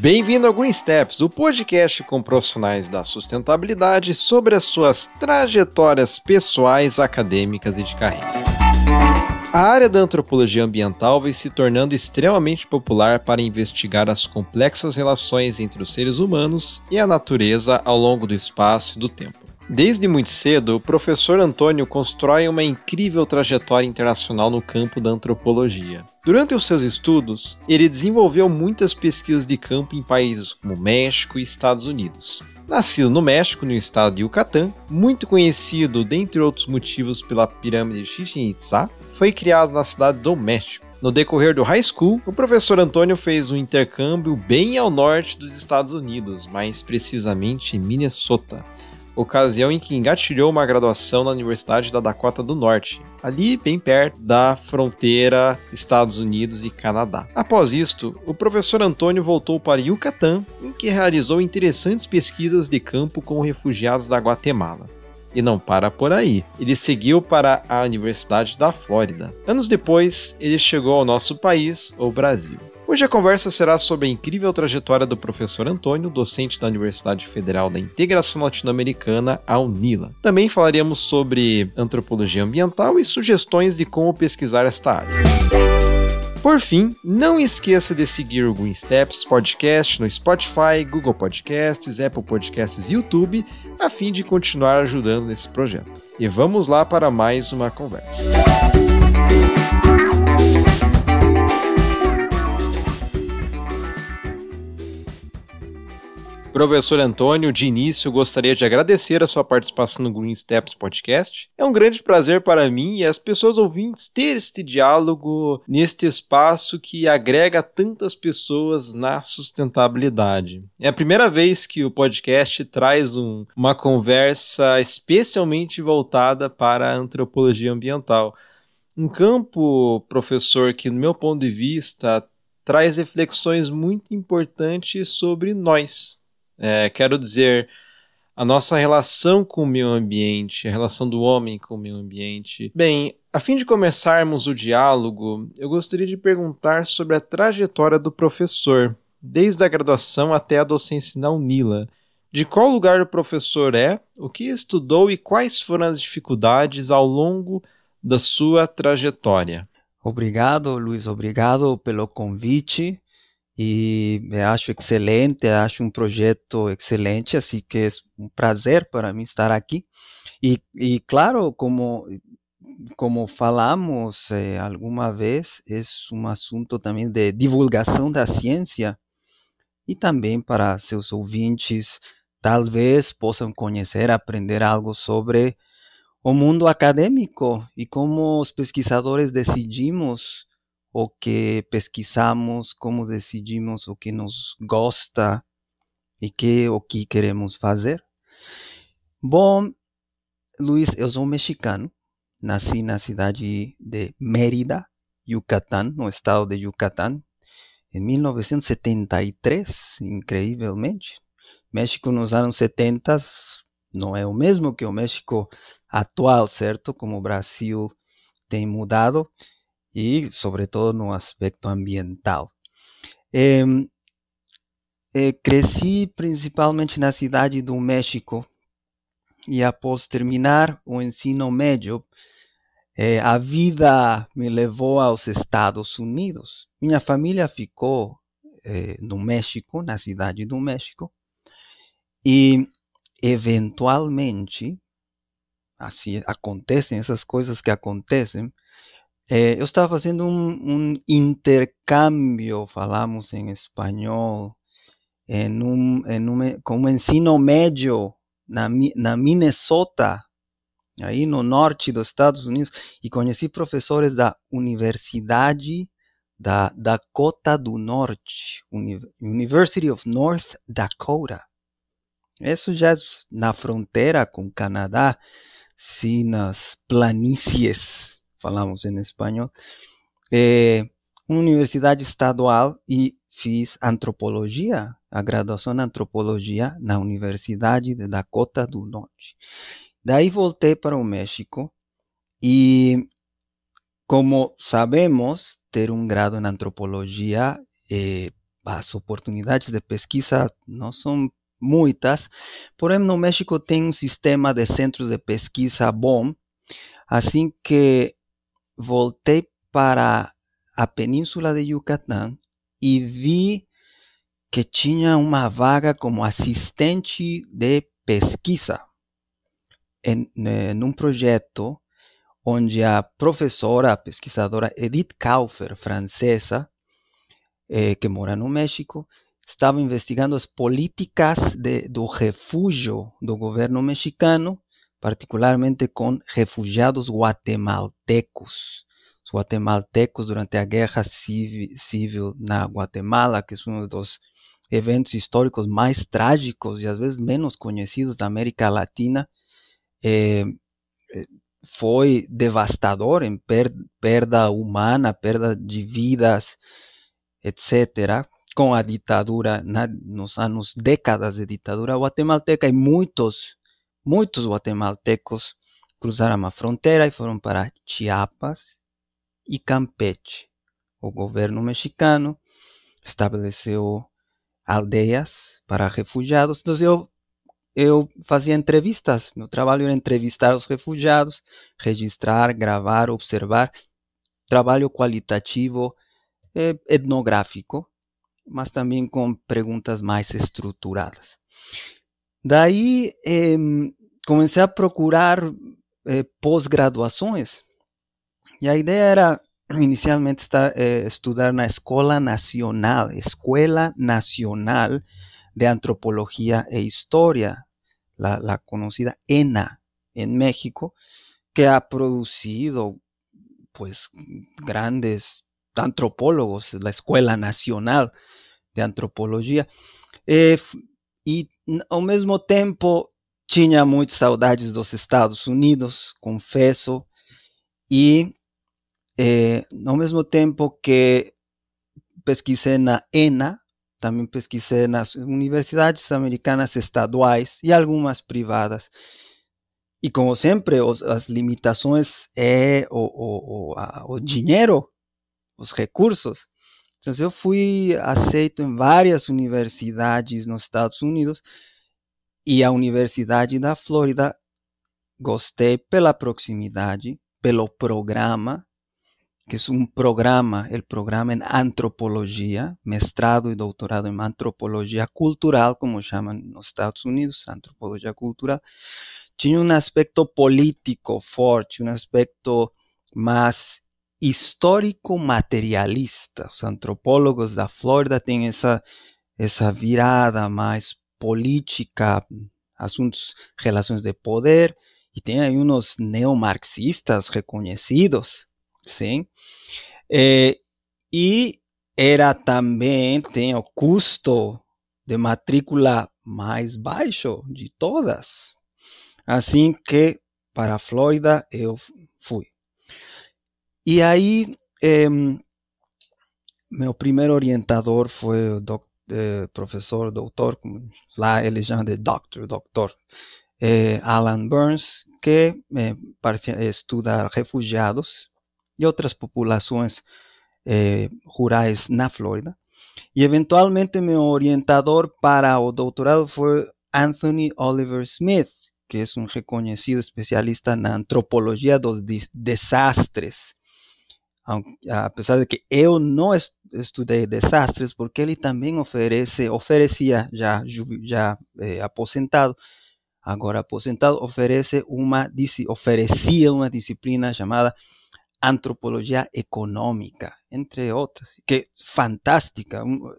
Bem-vindo ao Green Steps, o podcast com profissionais da sustentabilidade sobre as suas trajetórias pessoais, acadêmicas e de carreira. A área da antropologia ambiental vem se tornando extremamente popular para investigar as complexas relações entre os seres humanos e a natureza ao longo do espaço e do tempo. Desde muito cedo, o professor Antônio constrói uma incrível trajetória internacional no campo da antropologia. Durante os seus estudos, ele desenvolveu muitas pesquisas de campo em países como México e Estados Unidos. Nascido no México, no estado de Yucatán, muito conhecido, dentre outros motivos, pela pirâmide de Chichen Itza, foi criado na cidade do México. No decorrer do high school, o professor Antônio fez um intercâmbio bem ao norte dos Estados Unidos, mais precisamente em Minnesota ocasião em que engatilhou uma graduação na Universidade da Dakota do Norte, ali bem perto da fronteira Estados Unidos e Canadá. Após isto, o professor Antônio voltou para Yucatán, em que realizou interessantes pesquisas de campo com refugiados da Guatemala. E não para por aí. Ele seguiu para a Universidade da Flórida. Anos depois, ele chegou ao nosso país, o Brasil. Hoje a conversa será sobre a incrível trajetória do professor Antônio, docente da Universidade Federal da Integração Latino-Americana, a UNILA. Também falaremos sobre antropologia ambiental e sugestões de como pesquisar esta área. Por fim, não esqueça de seguir o Green Steps Podcast no Spotify, Google Podcasts, Apple Podcasts e YouTube, a fim de continuar ajudando nesse projeto. E vamos lá para mais uma conversa. Professor Antônio, de início gostaria de agradecer a sua participação no Green Steps Podcast. É um grande prazer para mim e as pessoas ouvintes ter este diálogo neste espaço que agrega tantas pessoas na sustentabilidade. É a primeira vez que o podcast traz um, uma conversa especialmente voltada para a antropologia ambiental. Um campo, professor, que, no meu ponto de vista, traz reflexões muito importantes sobre nós, é, quero dizer, a nossa relação com o meio ambiente, a relação do homem com o meio ambiente. Bem, a fim de começarmos o diálogo, eu gostaria de perguntar sobre a trajetória do professor, desde a graduação até a docência na UNILA. De qual lugar o professor é, o que estudou e quais foram as dificuldades ao longo da sua trajetória? Obrigado, Luiz, obrigado pelo convite e acho excelente, acho um projeto excelente, assim que é um prazer para mim estar aqui. E, e claro, como como falamos eh, alguma vez, é um assunto também de divulgação da ciência e também para seus ouvintes talvez possam conhecer, aprender algo sobre o mundo acadêmico e como os pesquisadores decidimos o que pesquisamos, como decidimos o que nos gosta e que o que queremos fazer. Bom, Luiz, eu sou mexicano, nasci na cidade de Mérida, Yucatán, no estado de Yucatán, em 1973, incrivelmente. México nos anos 70 não é o mesmo que o México atual, certo? Como o Brasil tem mudado y sobre todo no aspecto ambiental. Eh, eh, cresci principalmente na cidade do México e após terminar o ensino médio, eh, a vida me levou aos Estados Unidos. Minha família ficou no México, na cidade do México, e eventualmente, acontecem essas coisas que acontecem, eu estava fazendo um, um, intercâmbio, falamos em espanhol, em um, em um, com um ensino médio na, na Minnesota, aí no norte dos Estados Unidos, e conheci professores da Universidade da Dakota do Norte, University of North Dakota. Isso já é na fronteira com o Canadá, sim, nas planícies falamos em espanhol, é uma universidade estadual e fiz antropologia, a graduação em antropologia na Universidade de Dakota do Norte. Daí voltei para o México e como sabemos, ter um grado em antropologia, eh, as oportunidades de pesquisa não são muitas, porém no México tem um sistema de centros de pesquisa bom, assim que voltei para a Península de Yucatán e vi que tinha uma vaga como assistente de pesquisa em, em um projeto onde a professora, a pesquisadora Edith Kaufer, francesa, eh, que mora no México, estava investigando as políticas de, do refúgio do governo mexicano, particularmente com refugiados guatemaltecos. Os guatemaltecos durante a guerra civil, na Guatemala, que é um dos eventos históricos mais trágicos e às vezes menos conhecidos da América Latina, eh, foi devastador em per perda humana, perda de vidas, etc., com a ditadura, na, nos anos, décadas de ditadura guatemalteca, e muitos, muitos guatemaltecos cruzaram a fronteira e foram para Chiapas e Campeche. O governo mexicano estabeleceu aldeias para refugiados. Então eu, eu fazia entrevistas. Meu trabalho era entrevistar os refugiados, registrar, gravar, observar. Trabalho qualitativo, eh, etnográfico, mas também com perguntas mais estruturadas. Daí eh, comecei a procurar eh, pós-graduações e a ideia era inicialmente estar, eh, estudar na Escola Nacional, Escuela Nacional de Antropología e Historia, la, conocida ENA en México, que ha producido pues grandes antropólogos, la Escuela Nacional de Antropologia. E, e ao mesmo tempo tinha muitas saudades dos Estados Unidos, confesso, e eh, ao mesmo tempo que pesquisei na ENA, também pesquisei nas universidades americanas estaduais e algumas privadas. E como sempre, os, as limitações é o, o, o, a, o dinheiro, os recursos. Então, eu fui aceito em várias universidades nos Estados Unidos e a Universidade da Flórida gostei pela proximidade, pelo programa, que es un programa, el programa en antropología, mestrado y doctorado en antropología cultural, como llaman en los Estados Unidos, antropología cultural, tiene un aspecto político fuerte, un aspecto más histórico materialista. Los antropólogos de Florida tienen esa, esa virada más política, asuntos, relaciones de poder, y tienen unos neomarxistas reconocidos sim. É, e era também, tem o custo de matrícula mais baixo de todas. Assim que para a Flórida eu fui. E aí, é, meu primeiro orientador foi o doc, é, professor, doutor, lá eles chamam de doctor, doutor, é, Alan Burns, que estuda refugiados e outras populações eh, rurais na Flórida. E eventualmente meu orientador para o doutorado foi Anthony Oliver Smith, que é um reconhecido especialista na antropologia dos desastres. Apesar de que eu não estudei desastres, porque ele também oferece, oferecia, já, já eh, aposentado, agora aposentado, oferece uma, oferecia uma disciplina chamada antropología económica, entre otras, que fantástica, un,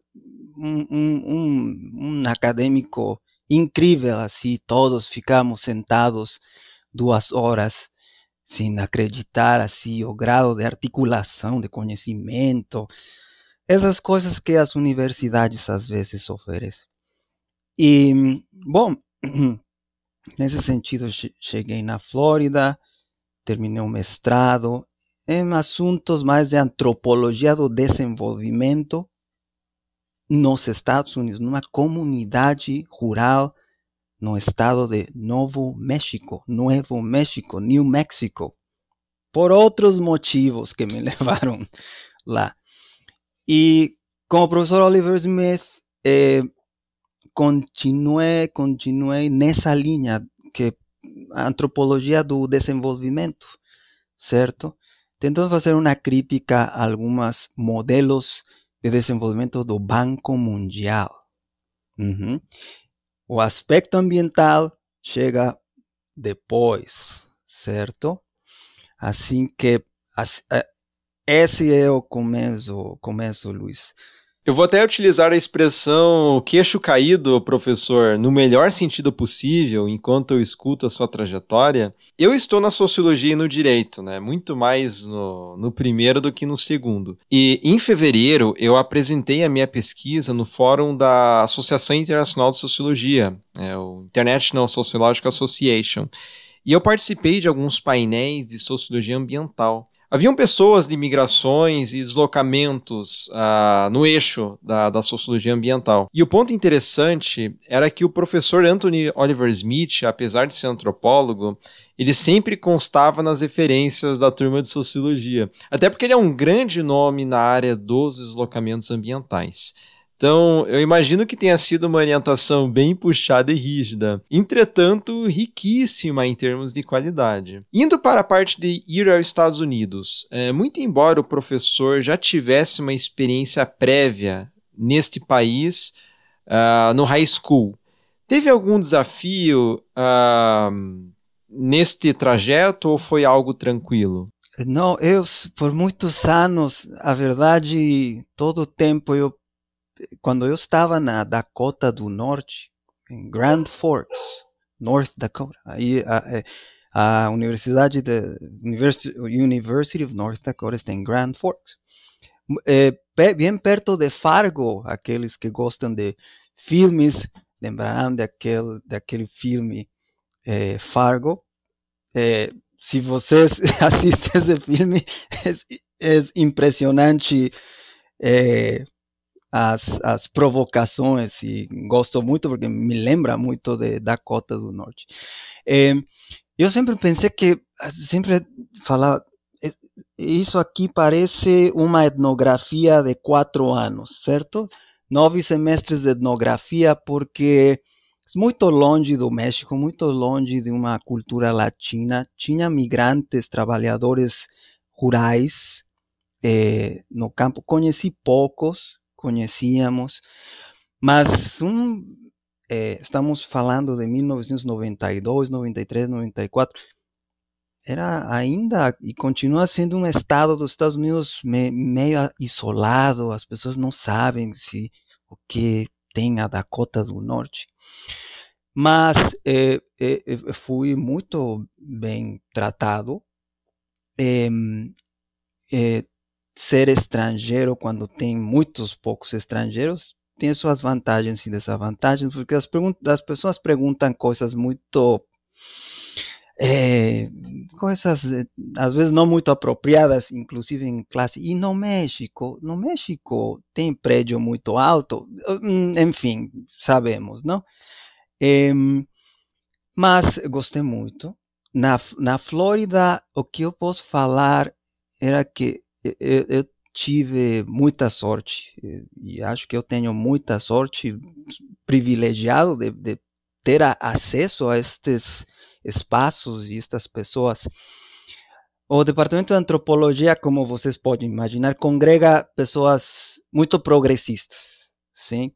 un, un, académico increíble así, todos ficamos sentados dos horas sin acreditar así o grado de articulación, de conocimiento, esas cosas que as universidades às vezes oferecem. E, bom, nesse sentido, cheguei na Flórida, terminei o mestrado en asuntos más de antropología do desenvolvimento nos Estados Unidos, numa comunidade rural no estado de Novo México, Nuevo México, New Mexico. por outros motivos que me levaram lá. E como professor Oliver Smith, eh, continuei, continuei nessa linha que a antropologia do desenvolvimento, certo? Tentando fazer uma crítica a alguns modelos de desenvolvimento do Banco Mundial. O aspecto ambiental chega depois, certo? Assim que eh, esse é o começo, começo, Luiz. Eu vou até utilizar a expressão queixo caído, professor, no melhor sentido possível, enquanto eu escuto a sua trajetória. Eu estou na sociologia e no direito, né? Muito mais no, no primeiro do que no segundo. E em fevereiro eu apresentei a minha pesquisa no fórum da Associação Internacional de Sociologia, é, o International Sociological Association. E eu participei de alguns painéis de sociologia ambiental. Haviam pessoas de migrações e deslocamentos uh, no eixo da, da, sociologia ambiental. E o ponto interessante era que o professor Anthony Oliver Smith, apesar de ser antropólogo, ele sempre constava nas referências da turma de sociologia. Até porque ele é um grande nome na área dos deslocamentos ambientais. Então, eu imagino que tenha sido uma orientação bem puxada e rígida, entretanto, riquíssima em termos de qualidade. Indo para a parte de ir aos Estados Unidos, é, muito embora o professor já tivesse uma experiência prévia neste país, uh, no high school, teve algum desafio uh, neste trajeto ou foi algo tranquilo? Não, eu, por muitos anos, a verdade, todo o tempo eu quando eu estava na Dakota do Norte, em Grand Forks, North Dakota, aí a, é, a Universidade de University, of North Dakota está em Grand Forks, é, bem perto de Fargo, aqueles que gostam de filmes lembrarão daquele daquele filme é, Fargo. É, se vocês assistem esse filme, é, é impressionante é, as, as provocações e gosto muito porque me lembra muito de Dakota do Norte. É, eu sempre pensei que, sempre falava, isso aqui parece uma etnografia de quatro anos, certo? Nove semestres de etnografia, porque é muito longe do México, muito longe de uma cultura latina. Tinha migrantes, trabalhadores rurais eh, no campo. Conheci poucos, conhecíamos, mas um, é, estamos falando de 1992, 93, 94, era ainda e continua sendo um estado dos Estados Unidos me, meio isolado, as pessoas não sabem se o que tem a Dakota do Norte. Mas é, é, fui muito bem tratado. É, ser estrangeiro quando tem muitos poucos estrangeiros tem suas vantagens e desvantagens, porque as, as pessoas perguntam coisas muito. É, coisas às vezes não muito apropriadas, inclusive em classe. E no México, no México tem prédio muito alto, hum, enfim, sabemos, não? É, mas gostei muito. Na, na Flórida, o que eu posso falar era que eu, eu tive muita sorte e acho que eu tenho muita sorte, privilegiado de, de ter acesso a estes espaços e estas pessoas. O Departamento de Antropologia, como vocês podem imaginar, congrega pessoas muito progressistas, sim?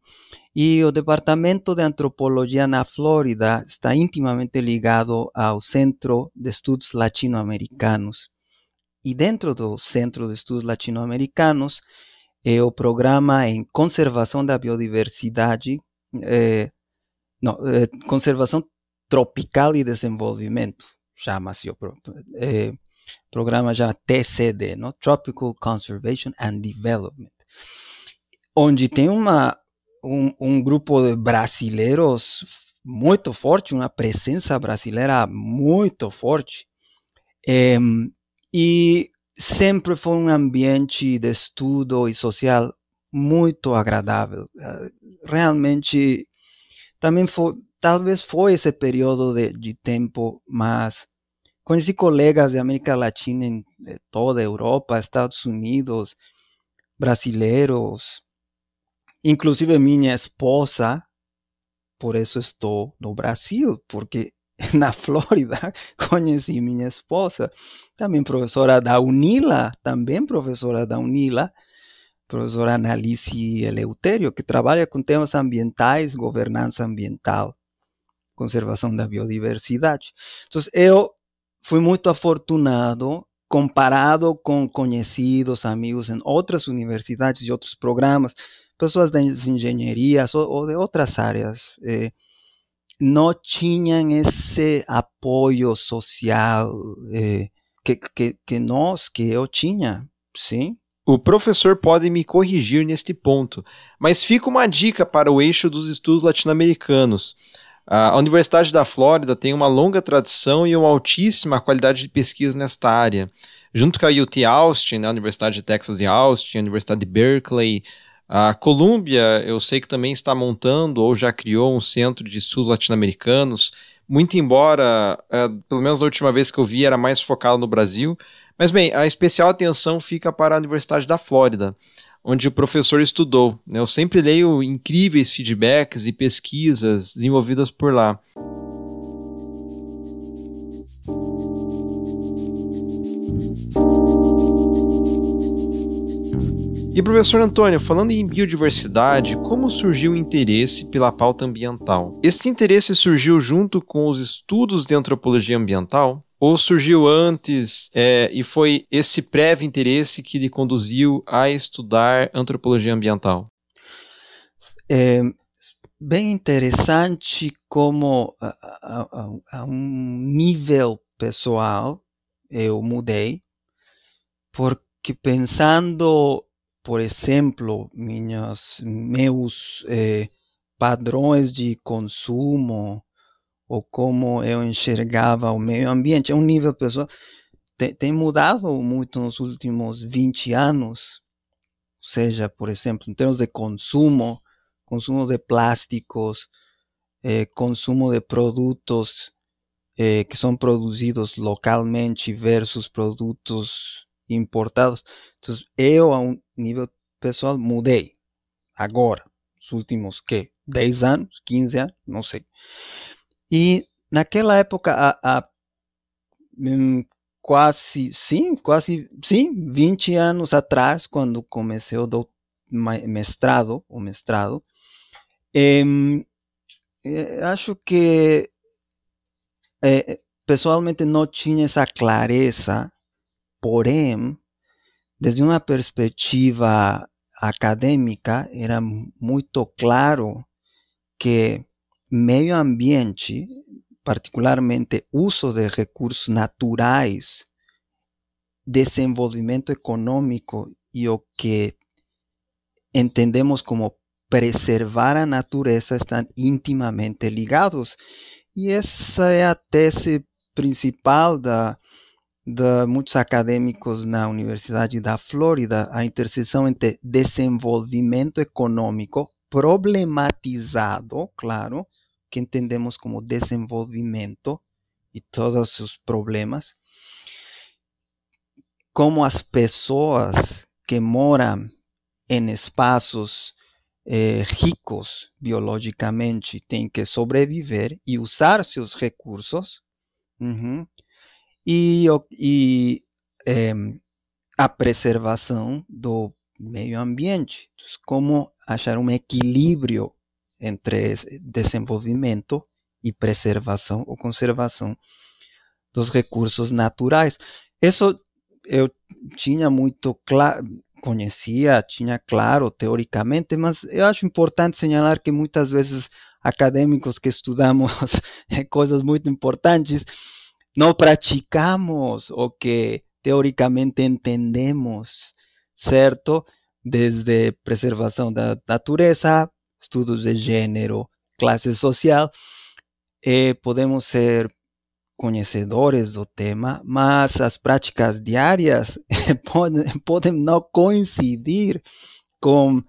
E o Departamento de Antropologia na Flórida está intimamente ligado ao Centro de Estudos Latino-Americanos. E dentro do Centro de Estudos Latino-Americanos, é o programa em conservação da biodiversidade, é, não, é, conservação tropical e desenvolvimento, chama-se o é, programa já TCD, no? Tropical Conservation and Development, onde tem uma, um, um grupo de brasileiros muito forte, uma presença brasileira muito forte, e sempre foi um ambiente de estudo e social muito agradável. Eh, realmente, também foi, talvez foi esse período de, de tempo mais conheci colegas de América Latina em toda a Europa, Estados Unidos, brasileiros, inclusive minha esposa, por isso estou no Brasil, porque na Flórida conheci minha esposa, também professora da UNILA, também professora da UNILA, professora Analice Eleutério, que trabalha com temas ambientais, governança ambiental, conservação da biodiversidade. Então, eu fui muito afortunado comparado com conhecidos, amigos em outras universidades e outros programas, pessoas das engenharias ou, ou de outras áreas. Eh, não tinham esse apoio social eh, que, que, que nós, que eu tinha, sim. O professor pode me corrigir neste ponto, mas fica uma dica para o eixo dos estudos latino-americanos. A Universidade da Flórida tem uma longa tradição e uma altíssima qualidade de pesquisa nesta área. Junto com a UT Austin, né, a Universidade de Texas de Austin, a Universidade de Berkeley, a Columbia, eu sei que também está montando ou já criou um centro de estudos latino-americanos, muito embora, é, pelo menos a última vez que eu vi, era mais focado no Brasil. Mas bem, a especial atenção fica para a Universidade da Flórida, onde o professor estudou. Né? Eu sempre leio incríveis feedbacks e pesquisas desenvolvidas por lá. E professor Antônio, falando em biodiversidade, como surgiu o interesse pela pauta ambiental? Este interesse surgiu junto com os estudos de antropologia ambiental? Ou surgiu antes é, e foi esse prévio interesse que lhe conduziu a estudar antropologia ambiental? É bem interessante como a, a, a um nível pessoal eu mudei, porque pensando por exemplo, minhas, meus eh, padrões de consumo ou como eu enxergava o meio ambiente, a um nível pessoal, tem, tem mudado muito nos últimos 20 anos. Ou seja, por exemplo, em termos de consumo, consumo de plásticos, eh, consumo de produtos eh, que são produzidos localmente versus produtos importados. Então, eu, a um nível pessoal, mudei. Agora, os últimos, que 10 anos, 15 anos, não sei. E naquela época, há, hum, quase, sim, quase, sim, 20 anos atrás, quando comecei o mestrado, o mestrado, hum, acho que é, pessoalmente não tinha essa clareza Porém, desde uma perspectiva acadêmica, era muito claro que meio ambiente, particularmente uso de recursos naturais, desenvolvimento econômico e o que entendemos como preservar a natureza estão intimamente ligados. E essa é a tese principal da de muitos acadêmicos na Universidade da Flórida, a interseção entre desenvolvimento econômico problematizado, claro, que entendemos como desenvolvimento e todos os problemas, como as pessoas que moram em espaços eh, ricos biologicamente têm que sobreviver e usar seus recursos, uhum, e, e é, a preservação do meio ambiente. Como achar um equilíbrio entre desenvolvimento e preservação ou conservação dos recursos naturais. Isso eu tinha muito claro, conhecia, tinha claro teoricamente, mas eu acho importante señalar que muitas vezes acadêmicos que estudamos coisas muito importantes não praticamos o que teoricamente entendemos, certo? Desde preservação da natureza, estudos de gênero, classe social, e podemos ser conhecedores do tema, mas as práticas diárias podem, podem coincidir com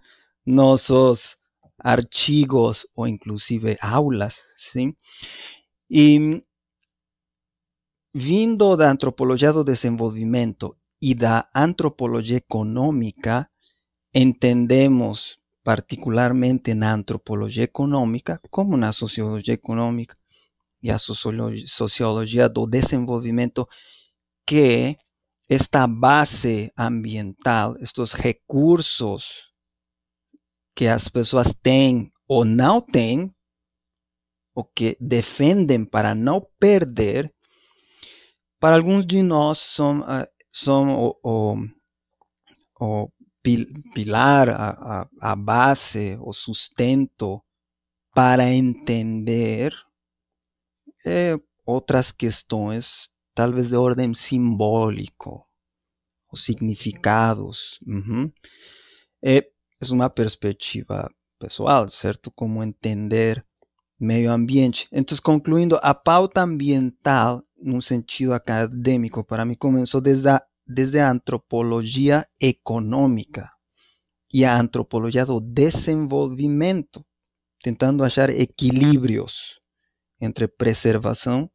nossos artigos ou inclusive aulas, sim? E vindo da antropologia do desenvolvimento e da antropologia econômica, entendemos particularmente na antropologia econômica, como na sociologia econômica e a sociologia do desenvolvimento, que esta base ambiental, estes recursos que as pessoas têm ou não têm, o que defendem para não perder, para alguns de nós são, são o, o, pilar, a, a, base, o sustento para entender é, outras questões, talvez de ordem simbólico, os significados. É, é uma perspectiva pessoal, certo? Como entender meio ambiente. Então, concluindo, a pauta ambiental, num sentido acadêmico, para mim começou desde desde a antropologia econômica e a antropologia do desenvolvimento, tentando achar equilíbrios entre preservação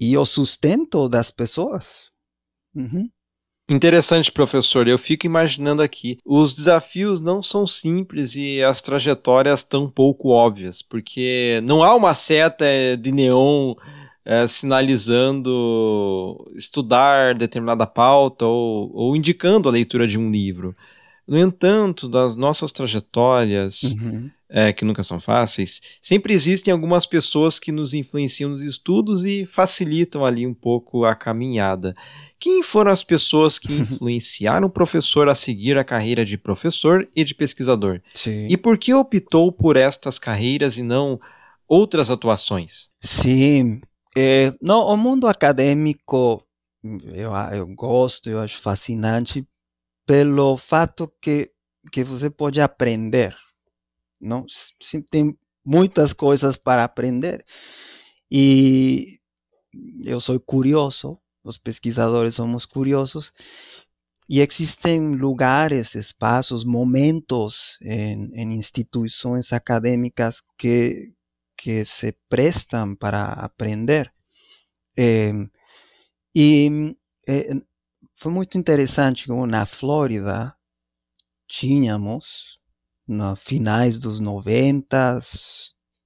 e o sustento das pessoas. Uhum. Interessante, professor. Eu fico imaginando aqui. Os desafios não são simples e as trajetórias tão pouco óbvias, porque não há uma seta de neon é, sinalizando estudar determinada pauta ou, ou indicando a leitura de um livro. No entanto, das nossas trajetórias, uhum é, que nunca são fáceis, sempre existem algumas pessoas que nos influenciam nos estudos e facilitam ali um pouco a caminhada. Quem foram as pessoas que influenciaram o professor a seguir a carreira de professor e de pesquisador? Sim. E por que optou por estas carreiras e não outras atuações? Sim, é, o mundo acadêmico eu, eu gosto, eu acho fascinante pelo fato que, que você pode aprender não tem muitas coisas para aprender. E eu sou curioso, os pesquisadores somos curiosos, e existem lugares, espaços, momentos em, em instituições acadêmicas que, que se prestam para aprender. E é, foi muito interessante como na Flórida tínhamos no finais dos 90,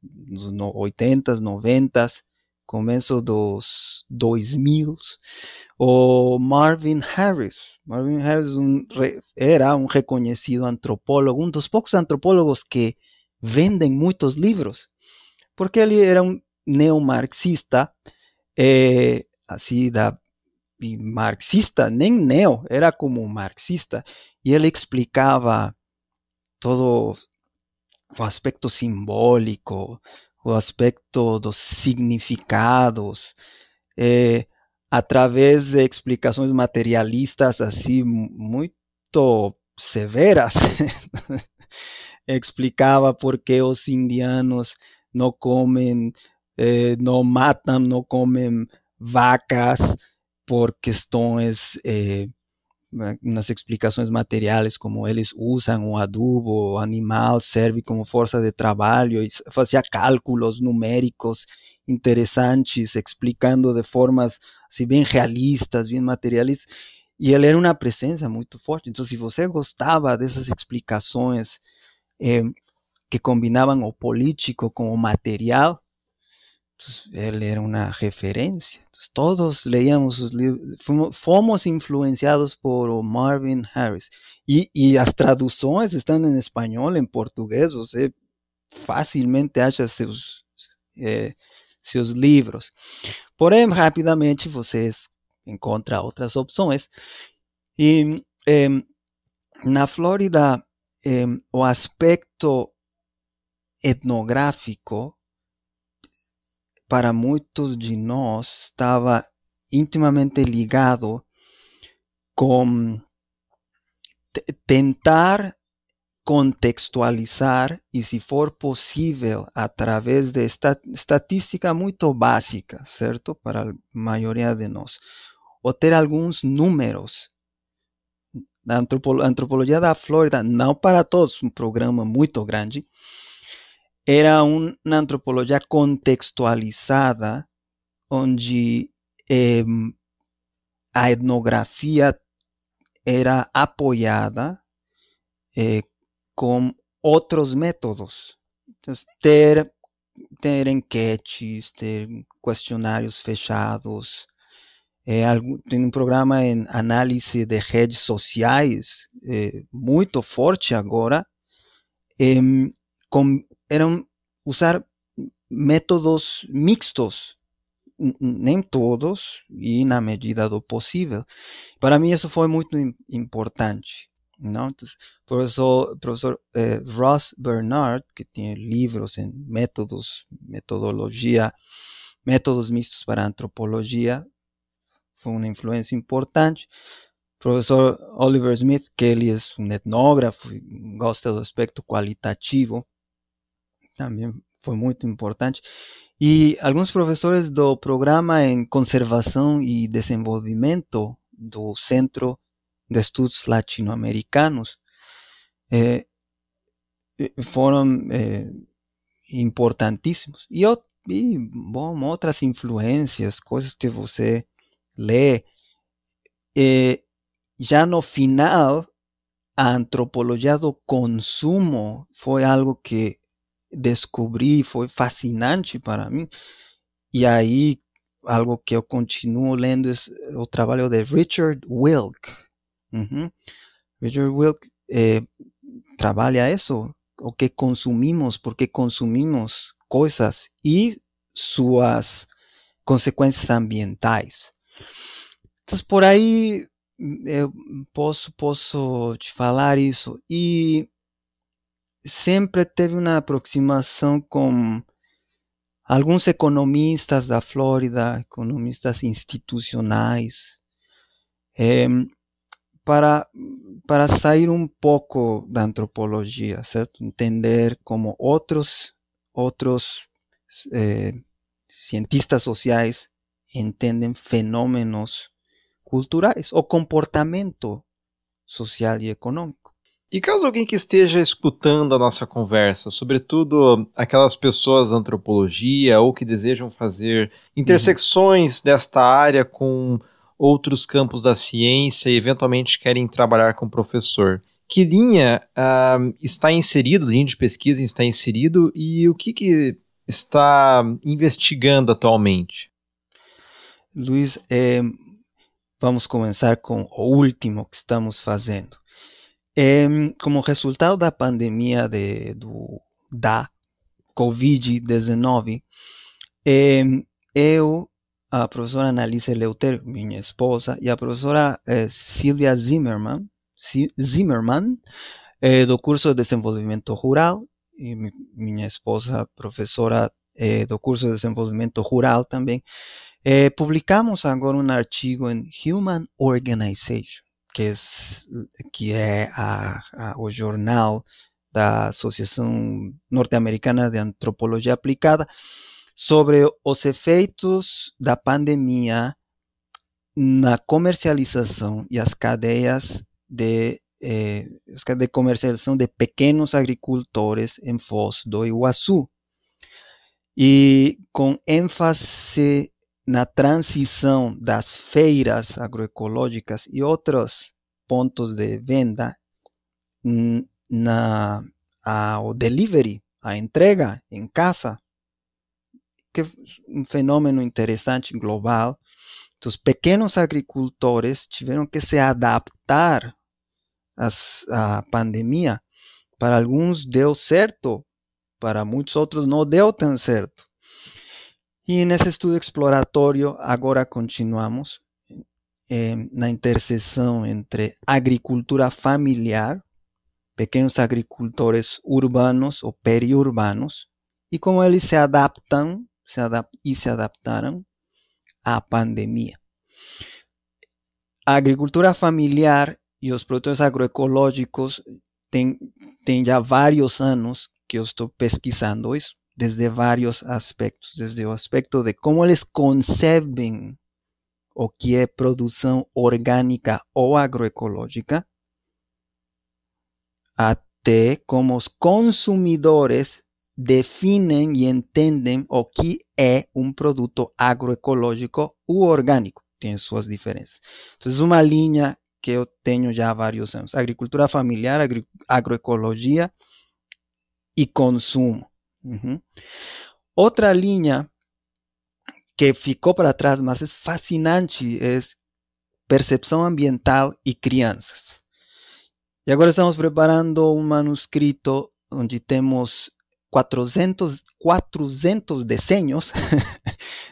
dos 80, 90, começo dos 2000, o Marvin Harris. Marvin Harris um, era um reconhecido antropólogo, um dos poucos antropólogos que vendem muitos livros, porque ele era um neomarxista, é, assim, da marxista, nem neo, era como marxista, e ele explicava todo o aspecto simbólico, o aspecto dos significados, é, através de explicações materialistas assim muito severas, explicava por que os indianos não comem, eh, não matam, não comem vacas por questões eh, nas explicações materiais, como eles usam o adubo, o animal serve como força de trabalho, e fazia cálculos numéricos interessantes, explicando de formas assim, bem realistas, bem materialistas, e ele era uma presença muito forte. Então, se você gostava dessas explicações eh, que combinavam o político com o material, ele era uma referência. todos leíamos sus livros, fomos influenciados por Marvin Harris. E, e as traduções estão em espanhol, em português, você facilmente acha seus, eh, seus livros. Porém, rapidamente você encontra outras opções. E eh, na Flórida, eh, o aspecto etnográfico para muitos de nós estava intimamente ligado com tentar contextualizar e, se for possível, através de esta estatística muito básica, certo? Para a maioria de nós, ou ter alguns números. A antropologia da Flórida, não para todos, um programa muito grande, era uma antropologia contextualizada, onde eh, a etnografia era apoiada eh, outros métodos. Então, ter, ter enquetes, ter questionários fechados, é, tem um programa em análise de redes sociais é, muito forte agora. Com, eram usar métodos mixtos, nem todos e na medida do possível. Para mim isso foi muito importante. Não? Então, professor, professor eh, Ross Bernard, que tem livros em métodos, metodologia, métodos mistos para antropologia, foi uma influência importante. Professor Oliver Smith, que ele é um etnógrafo, gosta do aspecto qualitativo, também foi muito importante. E alguns professores do programa em conservação e desenvolvimento do Centro de Estudos Latino-Americanos eh, foram eh, importantíssimos. E, e bom, outras influências, coisas que você lê. Eh, já no final, a antropologia do consumo foi algo que descobri, foi fascinante para mim. E aí, algo que eu continuo lendo é o trabalho de Richard Wilk. Uhum. Richard Wilk eh, trabalha isso, o que consumimos, porque consumimos coisas e suas consequências ambientais. Então, por aí eu posso, posso te falar isso. E sempre teve uma aproximação com alguns economistas da Flórida, economistas institucionais, é, para, para sair um pouco da antropologia, certo? Entender como outros, outros é, cientistas sociais entendem fenômenos culturais, o comportamento social e econômico. E caso alguém que esteja escutando a nossa conversa, sobretudo aquelas pessoas da antropologia ou que desejam fazer intersecções uhum. desta área com outros campos da ciência e eventualmente querem trabalhar com professor, que linha uh, está inserido, linha de pesquisa está inserido e o que, que está investigando atualmente? Luiz, é, vamos começar com o último que estamos fazendo. É, como resultado da pandemia de, do, da Covid-19, é, eu, a professora Annalise Leuter, minha esposa, e a professora é, Silvia Zimmerman, Zimmerman é, do curso de desenvolvimento rural, e minha esposa, professora é, do curso de desenvolvimento rural também, publicamos agora um artigo em Human Organization, que que é a, a, o jornal da Associação Norte-Americana de Antropologia Aplicada, sobre os efeitos da pandemia na comercialização e as cadeias de, eh, de comercialização de pequenos agricultores em Foz do Iguaçu. E com ênfase na transição das feiras agroecológicas e outros pontos de venda na ao delivery, a entrega em casa, que é um fenômeno interessante global. Então, os pequenos agricultores tiveram que se adaptar à pandemia. Para alguns deu certo, para muitos outros não deu tão certo. E nesse estudo exploratório, agora continuamos eh, na interseção entre agricultura familiar, pequenos agricultores urbanos ou periurbanos, e como eles se adaptam se adap e se adaptaram à pandemia. A agricultura familiar e os produtos agroecológicos têm, têm já vários anos que eu estou pesquisando isso desde vários aspectos, desde o aspecto de como eles concebem o que é produção orgânica ou agroecológica, até como os consumidores definem e entendem o que é um produto agroecológico ou orgânico, tem suas diferenças. Então, uma linha que eu tenho já há vários anos: agricultura familiar, agri agroecologia e consumo. Uhum. Outra linha que ficou para trás, mas é fascinante, é percepção ambiental e crianças. E agora estamos preparando um manuscrito onde temos 400, 400 desenhos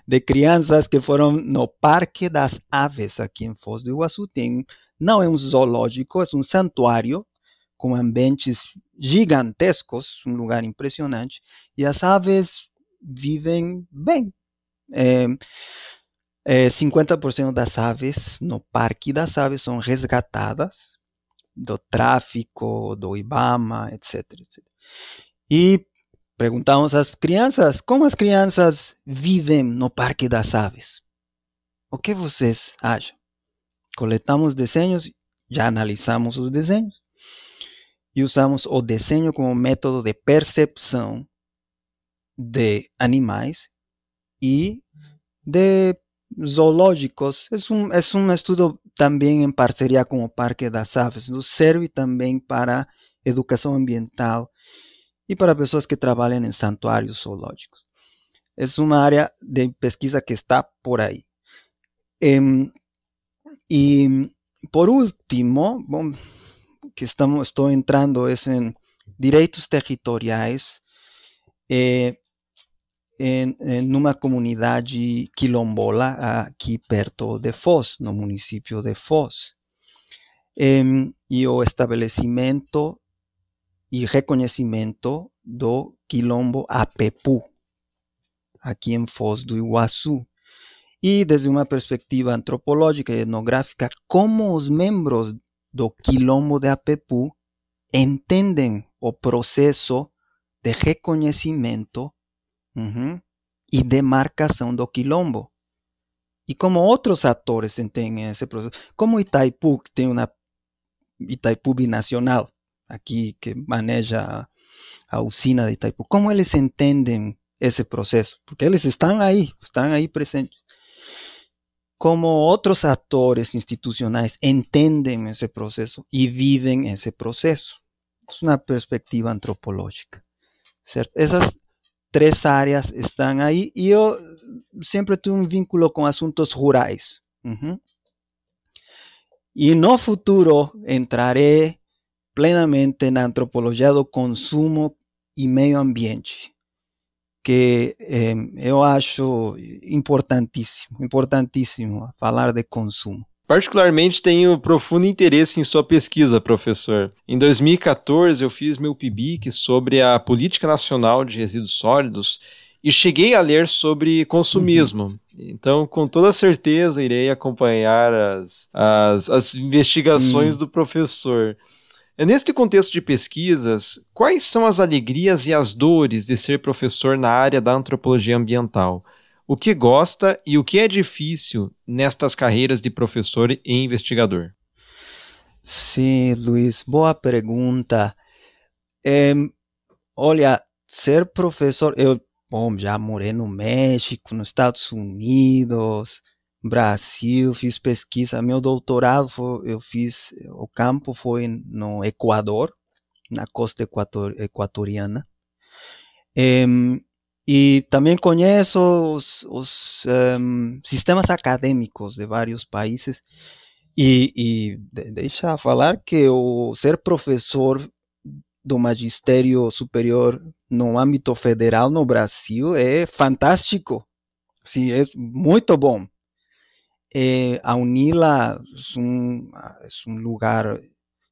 de crianças que foram no Parque das Aves aqui em Foz do Iguaçu. Tem, não é um zoológico, é um santuário com ambientes gigantescos, um lugar impressionante. E as aves vivem bem. É, é, 50% das aves no Parque das Aves são resgatadas do tráfico, do IBAMA, etc, etc. E perguntamos às crianças como as crianças vivem no Parque das Aves. O que vocês acham? Coletamos desenhos, já analisamos os desenhos e usamos o desenho como método de percepção de animais y de zoológicos. Es un, es un estudio también en parcería con el Parque das Aves. Nos serve también para educación ambiental y para personas que trabajan en santuarios zoológicos. Es una área de pesquisa que está por ahí. Em, y por último, que estamos, estoy entrando es en derechos territoriales. Eh, em, numa comunidade quilombola aqui perto de Foz, no município de Foz. e o estabelecimento e reconhecimento do quilombo Apepu, aqui em Foz do Iguaçu. E desde uma perspectiva antropológica e etnográfica, como os membros do quilombo de Apepu entendem o processo de reconhecimento y demarcación do quilombo. Y como otros actores entienden ese proceso, como Itaipu, que tiene una Itaipu binacional, aquí que maneja a usina de Itaipu, ¿cómo ellos entienden ese proceso? Porque ellos están ahí, están ahí presentes. Como otros actores institucionales entienden ese proceso y viven ese proceso. Es una perspectiva antropológica. ¿cierto? Esas tres áreas están ahí y yo siempre tuve un vínculo con asuntos rurais. Y en el futuro entraré plenamente en antropología del consumo y medio ambiente, que eh, yo acho importantísimo, importantísimo falar de consumo. Particularmente tenho profundo interesse em sua pesquisa, professor. Em 2014 eu fiz meu PIBIC sobre a Política Nacional de Resíduos Sólidos e cheguei a ler sobre consumismo. Uhum. Então, com toda certeza, irei acompanhar as, as, as investigações uhum. do professor. Neste contexto de pesquisas, quais são as alegrias e as dores de ser professor na área da antropologia ambiental? o que gosta e o que é difícil nestas carreiras de professor e investigador? Sim, Luiz, boa pergunta. É, olha, ser professor, eu bom, já morei no México, nos Estados Unidos, Brasil, fiz pesquisa. Meu doutorado foi, eu fiz, o campo foi no Equador, na costa equator, equatoriana. E também conheço os, os um, sistemas acadêmicos de vários países e, e de, deixa falar que o ser professor do magistério superior no âmbito federal no Brasil é fantástico. Sim, é muito bom. É, a UNILA é um, lugar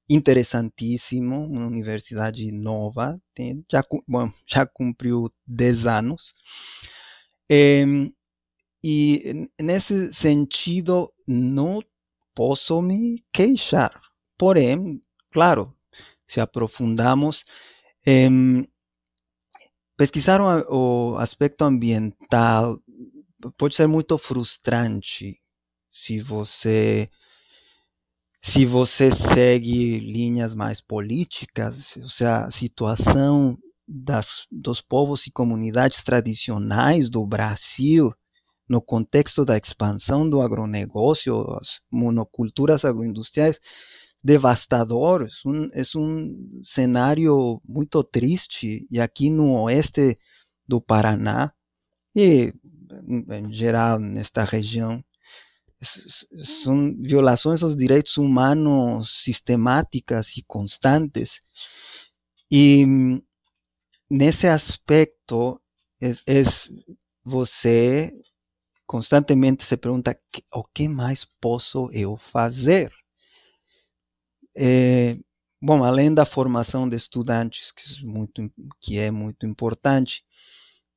interessantíssimo, uma universidade nova, tem, já, bom, já cumpriu 10 anos. E nesse sentido, não posso me queixar. Porém, claro, se aprofundamos, é, pesquisar o aspecto ambiental pode ser muito frustrante se você se você segue linhas mais políticas, se a situação das, dos povos e comunidades tradicionais do Brasil no contexto da expansão do agronegócio, as monoculturas agroindustriais, devastadores. Um, é um cenário muito triste. E aqui no oeste do Paraná, e em geral nesta região, são violações aos direitos humanos sistemáticas e constantes. E nesse aspecto, é, é você constantemente se pergunta o que mais posso eu fazer? É, bom, além da formação de estudantes, que é muito, que importante,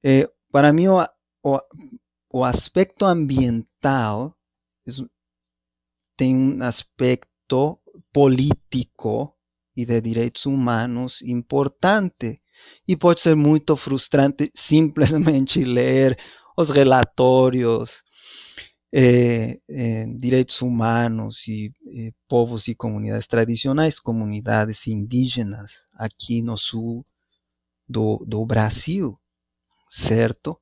é, para mim o, o, o aspecto ambiental tem um aspecto político e de direitos humanos importante. E pode ser muito frustrante simplesmente ler os relatórios eh, eh, direitos humanos e eh, povos e comunidades tradicionais, comunidades indígenas aqui no sul do, do Brasil, certo?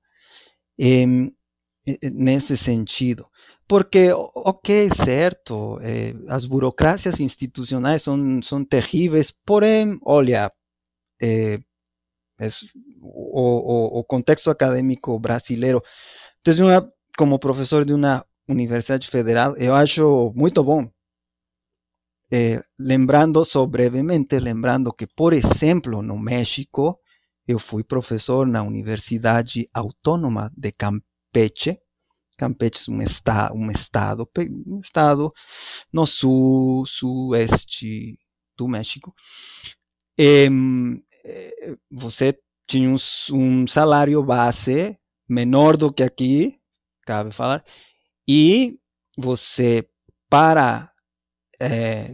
Nesse sentido. Porque, ok, certo, as burocracias institucionais são, são terríveis, porém, olha, es, o, o, o, contexto acadêmico brasileiro. Então, uma, como professor de uma universidade federal, eu acho muito bom. Eh, lembrando, só brevemente, lembrando que, por exemplo, no México, eu fui professor na Universidade Autônoma de Campeche. Campeche é um, esta, um estado, um estado no sul, sueste do México. E, eh, você tinha um, um, salário base menor do que aqui, cabe falar, e você, para é,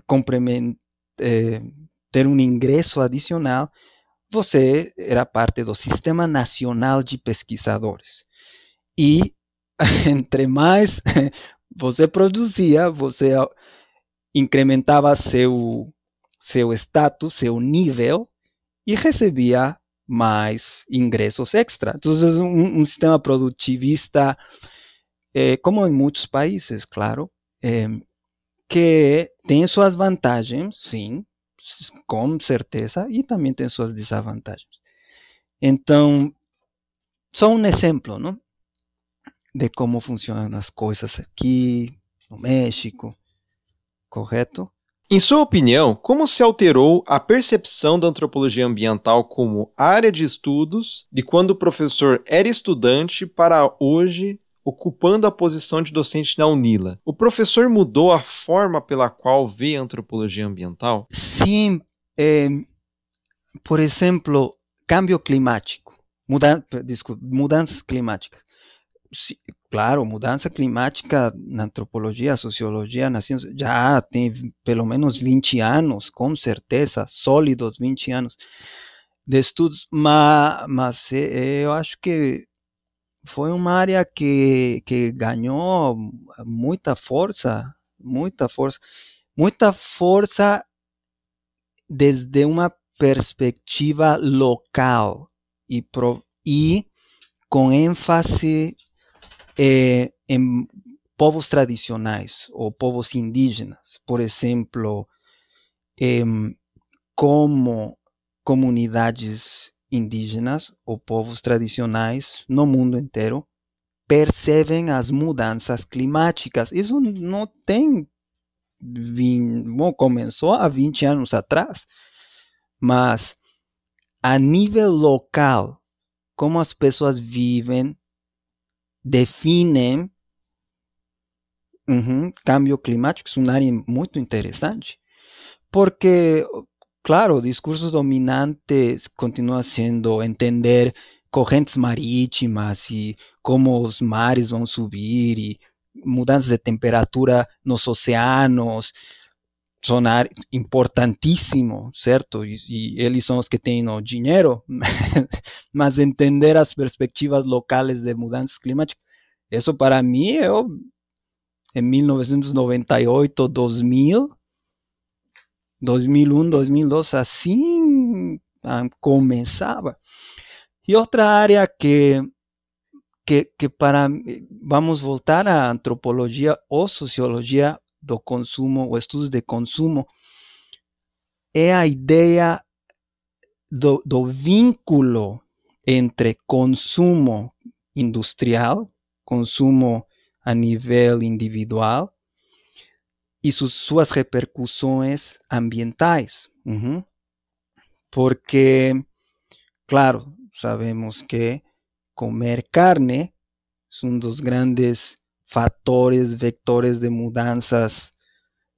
é, ter um ingresso adicional, você era parte do Sistema Nacional de Pesquisadores. E entre mais você produzia, você incrementava seu, seu status, seu nível, e recebia mais ingressos extra. Então, um, um sistema produtivista, eh, como em muitos países, claro, que tem suas vantagens, sim, com certeza, e também tem suas desvantagens. Então, só um exemplo, não? De como funcionam as coisas aqui no México, correto? Em sua opinião, como se alterou a percepção da antropologia ambiental como área de estudos de quando o professor era estudante para hoje ocupando a posição de docente na UNILA? O professor mudou a forma pela qual vê a antropologia ambiental? Sim. É, por exemplo, câmbio climático, mudan desculpa, mudanças climáticas claro, mudança climática na antropologia, sociologia, na ciência, já tem pelo menos 20 anos, com certeza, sólidos 20 anos de estudos, mas, mas eh, eu acho que foi uma área que, que ganhou muita força, muita força, muita força desde uma perspectiva local e, pro, e com ênfase eh, em povos tradicionais ou povos indígenas, por exemplo, como comunidades indígenas ou povos tradicionais no mundo inteiro percebem as mudanças climáticas. Isso não tem. Bom, começou há 20 anos atrás, mas a nível local, como as pessoas vivem definem uhum, cambio climático, é uma área muito interessante, porque, claro, o discurso dominante continua sendo entender correntes marítimas e como os mares vão subir e mudanças de temperatura nos oceanos são importantíssimo, certo? E, e, eles são que têm o dinheiro, mas entender as perspectivas locais de mudanças climáticas, isso para mim, eu, em 1998, 2000, 2001, 2002, assim, começava. E outra área que, que, que para vamos voltar à antropologia ou sociologia do consumo, ou estudos de consumo, é a ideia do, vínculo entre consumo industrial, consumo a nível individual e sus, suas repercussões ambientais. Porque, claro, sabemos que comer carne é um dos grandes fatores, vectores de mudanças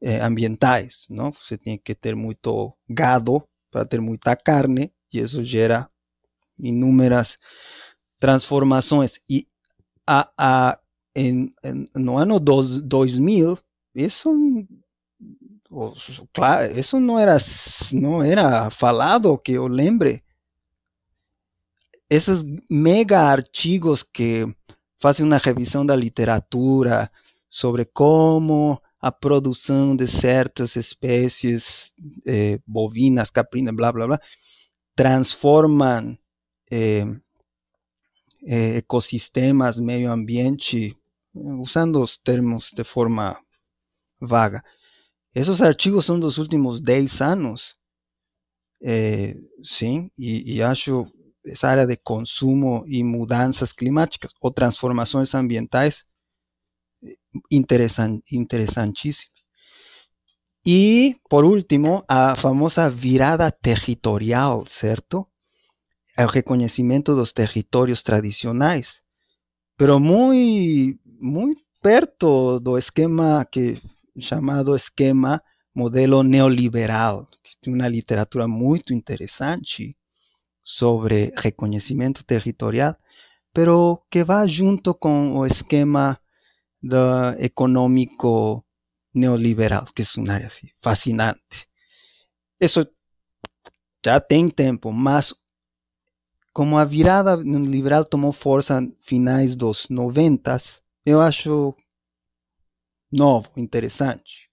eh, ambientais, não? Você tem que ter muito gado para ter muita carne e isso gera inúmeras transformações. E a, a, em, em, no ano dos, 2000, isso, claro, isso não era, não era falado que eu lembre. Esses mega artigos que fazem uma revisão da literatura sobre como a produção de certas espécies eh, bovinas, caprinas, blá blá blá, transformam eh, eh, ecossistemas, meio ambiente, usando os termos de forma vaga. Esses artigos são dos últimos 10 anos. sim, e, acho essa área de consumo e mudanças climáticas ou transformações ambientais interessan, interessantíssimo. E, por último, a famosa virada territorial, certo? O reconhecimento dos territórios tradicionais, pero muito, muito perto do esquema que chamado esquema modelo neoliberal, que tem uma literatura muito interessante sobre reconhecimento territorial, pero que vai junto com o esquema do econômico neoliberal, que é uma área assim, fascinante. Isso já tem tempo, mas como a virada neoliberal tomou força finais dos 90, eu acho novo, interessante,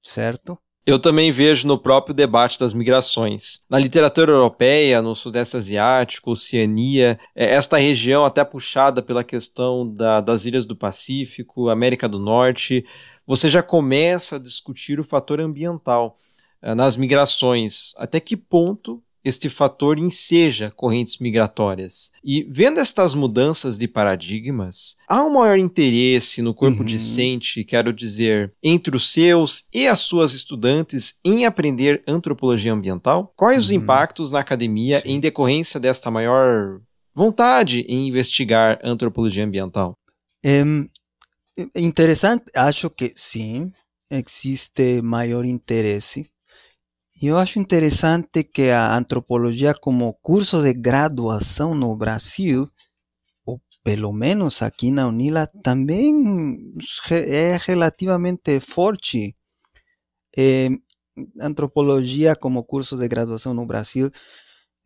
certo? Eu também vejo no próprio debate das migrações. Na literatura europeia, no Sudeste Asiático, Oceania, é, esta região, até puxada pela questão da, das ilhas do Pacífico, América do Norte, você já começa a discutir o fator ambiental é, nas migrações. Até que ponto este fator enseja correntes migratórias. E vendo estas mudanças de paradigmas, há um maior interesse no corpo uhum. discente, quero dizer, entre os seus e as suas estudantes em aprender antropologia ambiental? Quais uhum. os impactos na academia sim. em decorrência desta maior vontade em investigar antropologia ambiental? É interessante, acho que sim, existe maior interesse eu acho interessante que a antropologia como curso de graduação no Brasil, ou pelo menos aqui na Unila, também é relativamente forte. É, antropologia como curso de graduação no Brasil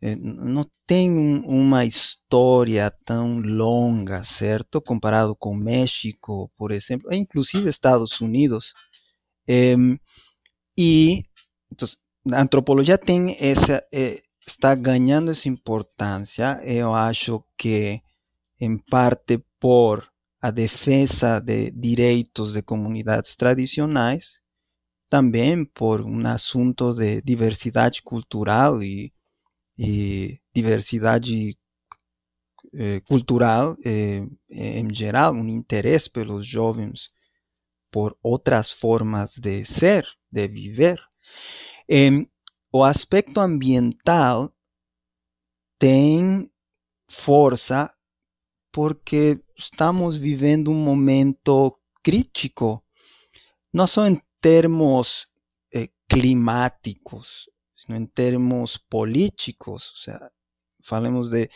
é, não tem um, uma história tão longa, certo? Comparado com México, por exemplo, inclusive Estados Unidos. É, e então, a antropologia eh, está ganhando essa importância. Eu acho que em parte por a defesa de direitos de comunidades tradicionais, também por um assunto de diversidade cultural e, e diversidade eh, cultural eh, em geral, um interesse pelos jovens por outras formas de ser, de viver. Eh, o aspecto ambiental tem força porque estamos vivendo um momento crítico, não só em termos eh, climáticos, sino em termos políticos. Ou seja, falamos de,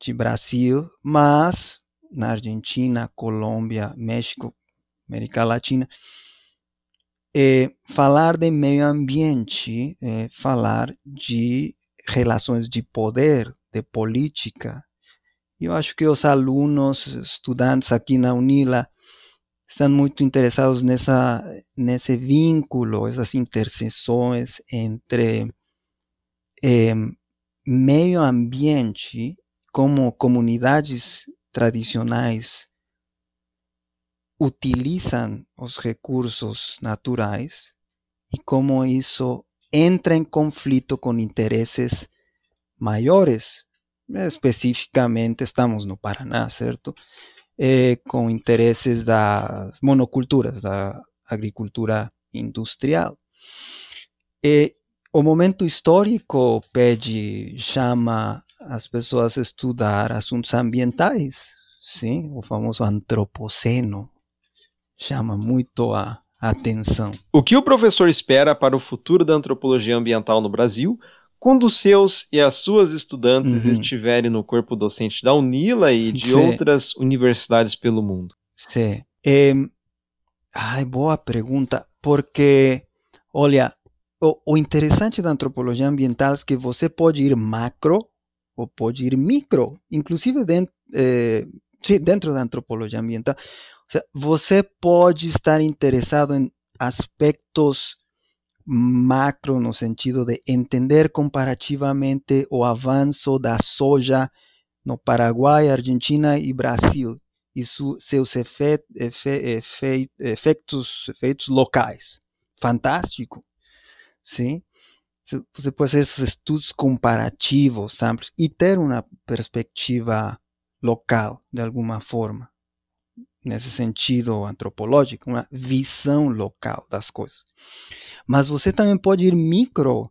de Brasil, mas na Argentina, Colômbia, México, América Latina, é, falar de meio ambiente é falar de relações de poder, de política. Eu acho que os alunos, estudantes aqui na Unila, estão muito interessados nessa, nesse vínculo, essas interseções entre é, meio ambiente, como comunidades tradicionais utilizam os recursos naturais e como isso entra em conflito com interesses maiores. Especificamente, estamos no Paraná, certo? É, com interesses das monoculturas, da agricultura industrial. E o momento histórico pede, chama as pessoas a estudar assuntos ambientais, sim, o famoso antropoceno, chama muito a atenção. O que o professor espera para o futuro da antropologia ambiental no Brasil, quando os seus e as suas estudantes uhum. estiverem no corpo docente da UNILA e de outras universidades pelo mundo? Sim. É... Ai, boa pergunta, porque, olha, o, o interessante da antropologia ambiental é que você pode ir macro ou pode ir micro, inclusive dentro, eh, sim, dentro da antropologia ambiental. Sea, você pode estar interessado em aspectos macro no sentido de entender comparativamente o avanço da soja no Paraguai, Argentina e Brasil e su, seus efet, efe, efe, efeitos, efeitos locais. Fantástico, sim? Você pode fazer esses estudos comparativos amplos e ter uma perspectiva local, de alguma forma nesse sentido antropológico, uma visão local das coisas. Mas você também pode ir micro,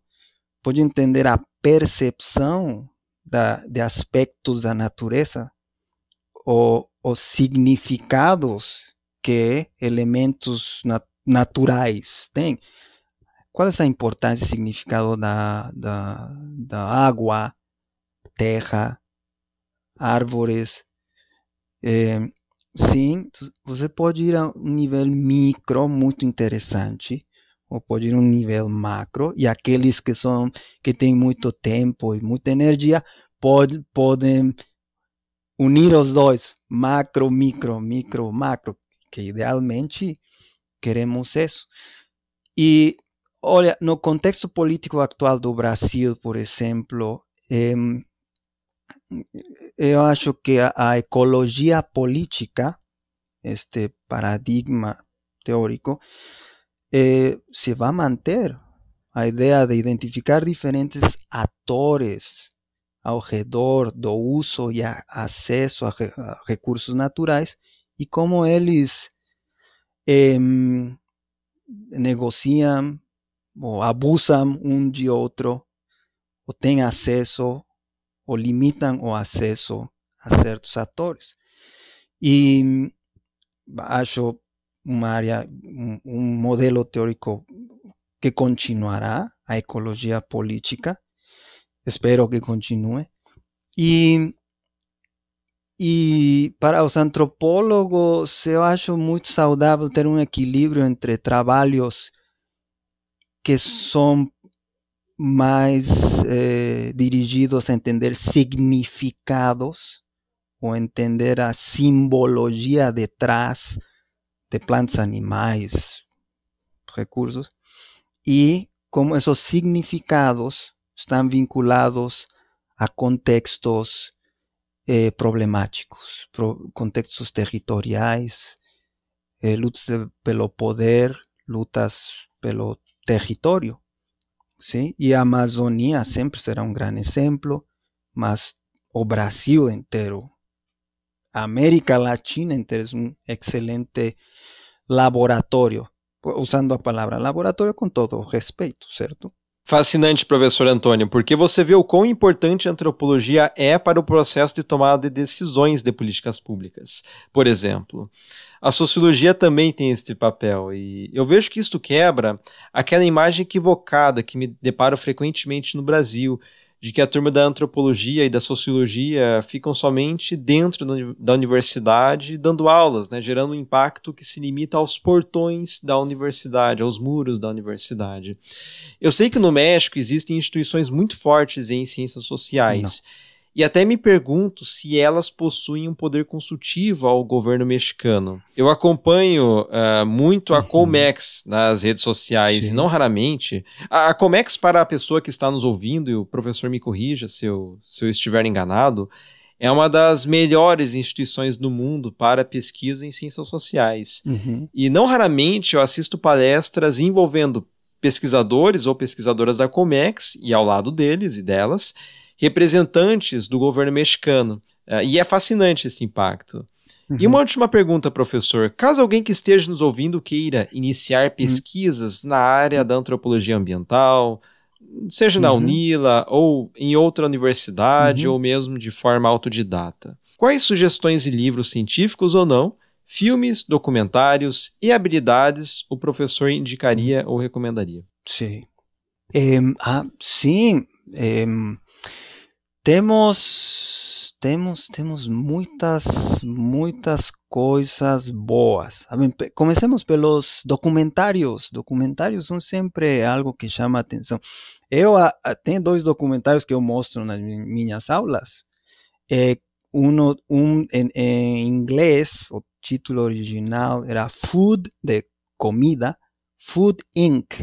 pode entender a percepção da, de aspectos da natureza, ou os significados que elementos nat naturais têm. Qual é a importância e significado da, da, da água, terra, árvores, eh, Sim, você pode ir a um nível micro muito interessante, ou pode ir a um nível macro, e aqueles que são que têm muito tempo e muita energia pode, podem unir os dois, macro, micro, micro, macro, que idealmente queremos isso. E olha, no contexto político atual do Brasil, por exemplo, eu acho que a, a ecologia política, este paradigma teórico, eh, se vai manter. A ideia de identificar diferentes atores ao redor do uso e acesso a, re, a recursos naturais e como eles eh, negociam ou abusam um de outro ou têm acesso ou limitam o acesso a certos atores. E acho uma área, um, um modelo teórico que continuará, a ecologia política. Espero que continue. E, e para os antropólogos, eu acho muito saudável ter um equilíbrio entre trabalhos que são mais eh, dirigidos a entender significados ou entender a simbologia detrás de plantas, animais, recursos, e como esses significados estão vinculados a contextos eh, problemáticos, pro, contextos territoriais, eh, lutas pelo poder, lutas pelo território. ¿Sí? Y Amazonía siempre será un gran ejemplo, mas o Brasil entero, América Latina entera es un excelente laboratorio, usando a palavra laboratório com todo respeito, certo? Fascinante, professor Antônio, porque você vê o quão importante a antropologia é para o processo de tomada de decisões de políticas públicas. Por exemplo, a sociologia também tem esse papel, e eu vejo que isto quebra aquela imagem equivocada que me deparo frequentemente no Brasil, de que a turma da antropologia e da sociologia ficam somente dentro da universidade dando aulas, né, gerando um impacto que se limita aos portões da universidade, aos muros da universidade. Eu sei que no México existem instituições muito fortes em ciências sociais. Não. E até me pergunto se elas possuem um poder consultivo ao governo mexicano. Eu acompanho uh, muito a uhum. Comex nas redes sociais, Sim. não raramente. A, a, Comex, para a pessoa que está nos ouvindo, e o professor me corrija se eu, se eu estiver enganado, é uma das melhores instituições do mundo para pesquisa em ciências sociais. Uhum. E não raramente eu assisto palestras envolvendo pesquisadores ou pesquisadoras da Comex e ao lado deles e delas representantes do governo mexicano. Uh, e é fascinante esse impacto. Uhum. E uma última pergunta, professor. Caso alguém que esteja nos ouvindo queira iniciar uhum. pesquisas uhum. na área da antropologia ambiental, seja na uhum. UNILA ou em outra universidade uhum. ou mesmo de forma autodidata, quais sugestões e livros científicos ou não, filmes, documentários e habilidades o professor indicaria ou recomendaria? Sim. ah, sim. Temos temos temos muitas muitas coisas boas. Comecemos pelos documentários. Documentários são sempre algo que chama atenção. Eu a, a, tenho dois documentários que eu mostro nas minhas aulas. É, um, um em, em inglês, o título original era Food de comida, Food Inc.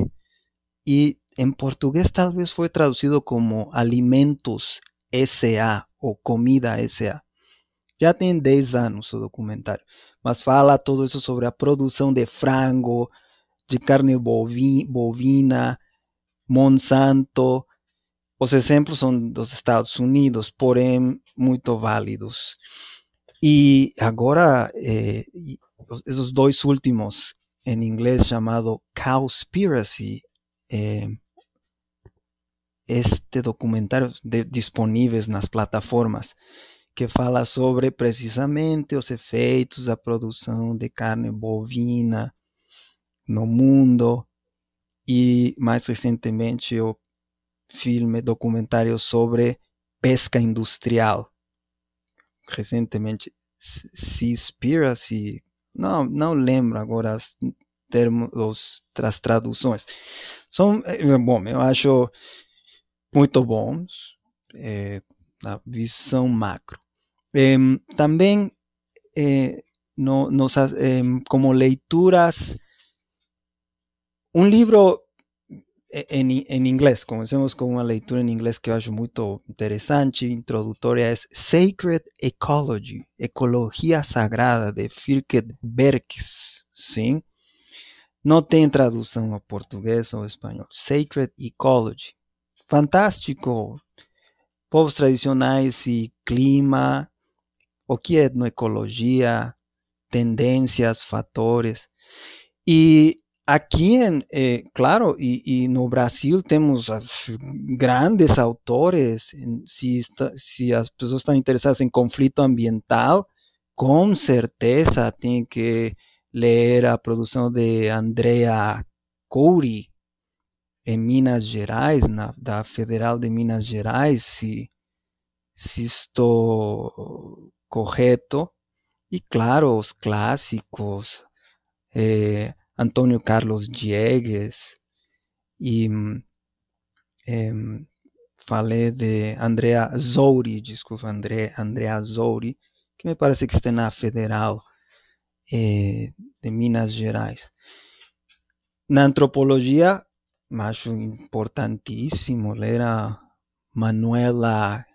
E em português talvez foi traduzido como Alimentos SA ou Comida SA. Já tem 10 anos o documentário, mas fala tudo isso sobre a produção de frango, de carne bovina, Monsanto. Os exemplos são dos Estados Unidos, porém muito válidos. E agora, eh, esses últimos, em inglês chamado Cowspiracy, este documentário de, disponíveis nas plataformas que fala sobre precisamente os efeitos da produção de carne bovina no mundo. E mais recentemente o filme documentário sobre pesca industrial. Recentemente Seaspiracy não não lembro agora as termos as traduções. São eh, bom eu acho muito bons é, na visão macro. É, também é, no, é, como leituras, um livro em, em inglês, comecemos com uma leitura em inglês que eu acho muito interessante, introdutória, é Sacred Ecology, Ecologia Sagrada, de Firket Berks, sim? Não tem tradução a português ou espanhol. Sacred Ecology fantástico. Povos tradicionais e clima, o que é etnoecologia, tendências, fatores. E aqui, eh, claro, e, e, no Brasil temos grandes autores. Se, está, se as pessoas estão interessadas em conflito ambiental, com certeza tem que ler a produção de Andrea Couri, em Minas Gerais, na, da Federal de Minas Gerais, se, se estou correto. E claro, os clássicos, eh, Antônio Carlos Diegues, e eh, falei de Andrea Zouri, desculpa, André, Andrea Zouri, que me parece que está na Federal eh, de Minas Gerais. Na antropologia, acho importantíssimo ler a Manuela,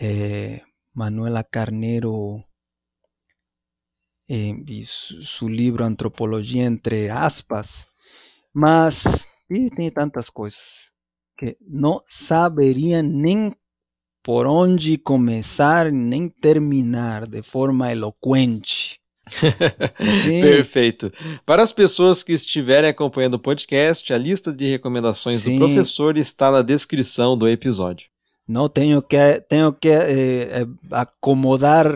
eh, Manuela Carneiro eh, e su, su, livro Antropologia entre aspas, mas e tem tantas coisas que não saberia nem por onde começar nem terminar de forma eloquente Perfeito. Para as pessoas que estiverem acompanhando o podcast, a lista de recomendações Sim. do professor está na descrição do episódio. Não tenho que tenho que eh, eh, acomodar,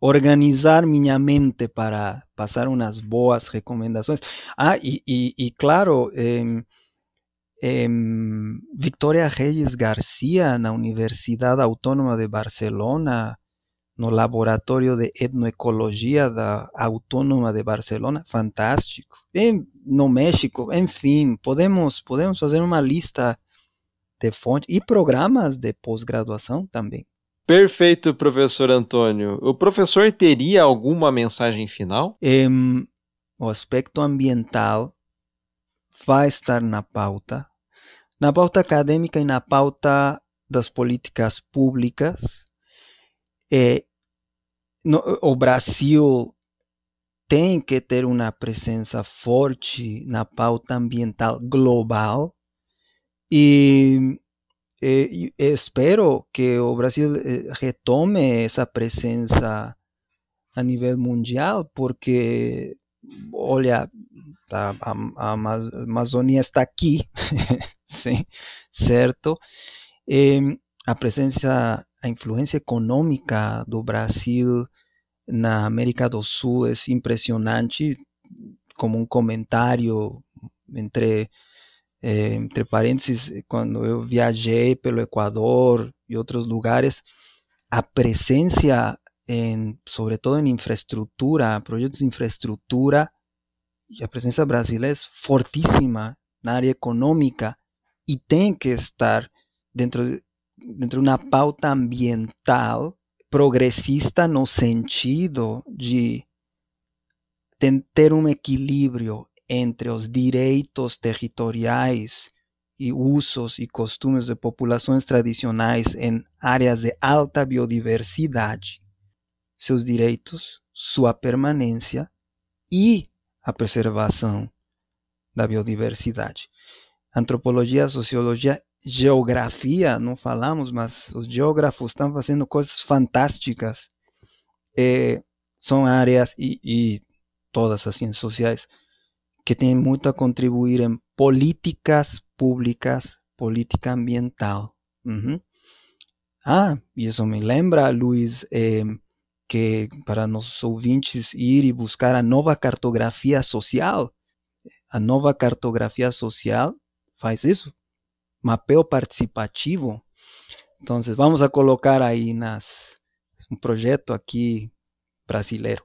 organizar minha mente para passar umas boas recomendações. Ah, e, e, e claro, eh, Victoria Reyes Garcia na Universidade Autônoma de Barcelona no Laboratório de Etnoecologia da Autônoma de Barcelona, fantástico. E no México, enfim, podemos, podemos fazer uma lista de fontes e programas de pós-graduação também. Perfeito, professor Antônio. O professor teria alguma mensagem final? Um, o aspecto ambiental vai estar na pauta, na pauta acadêmica e na pauta das políticas públicas. É, no, o Brasil tem que ter uma presença forte na pauta ambiental global e, e, e espero que o Brasil eh, retome essa presença a nível mundial, porque, olha, a, a, a Amazônia está aqui, sim, certo? E a presença, a influência econômica do Brasil na América do Sul é impressionante, como um comentário entre eh, entre parênteses, quando eu viajei pelo Equador e outros lugares, a presença, em, sobretudo em infraestrutura, projetos de infraestrutura, a presença brasileira é fortíssima na área econômica e tem que estar dentro, dentro de uma pauta ambiental progressista no sentido de ter um equilíbrio entre os direitos territoriais e usos e costumes de populações tradicionais em áreas de alta biodiversidade, seus direitos, sua permanência e a preservação da biodiversidade. Antropologia, sociologia, geografia, não falamos, mas os geógrafos estão fazendo coisas fantásticas. É, são áreas e, e todas as ciências sociais que têm muito a contribuir em políticas públicas, política ambiental. Uhum. Ah, isso me lembra, Luiz, eh, que para nossos ouvintes ir e buscar a nova cartografia social. A nova cartografia social faz isso, mapeo participativo. Então, vamos a colocar aí nas um projeto aqui brasileiro.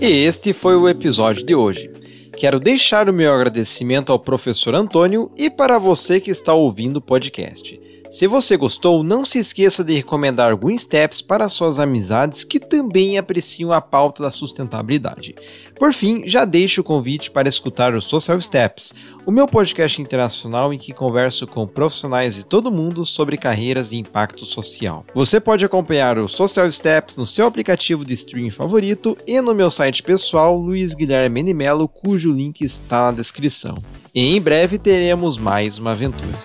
E este foi o episódio de hoje. Quero deixar o meu agradecimento ao professor Antônio e para você que está ouvindo o podcast. Se você gostou, não se esqueça de recomendar Green Steps para suas amizades que também apreciam a pauta da sustentabilidade. Por fim, já deixo o convite para escutar o Social Steps, o meu podcast internacional em que converso com profissionais de todo mundo sobre carreiras e impacto social. Você pode acompanhar o Social Steps no seu aplicativo de streaming favorito e no meu site pessoal Luiz Guilherme Menimelo, cujo link está na descrição. E em breve teremos mais uma aventura.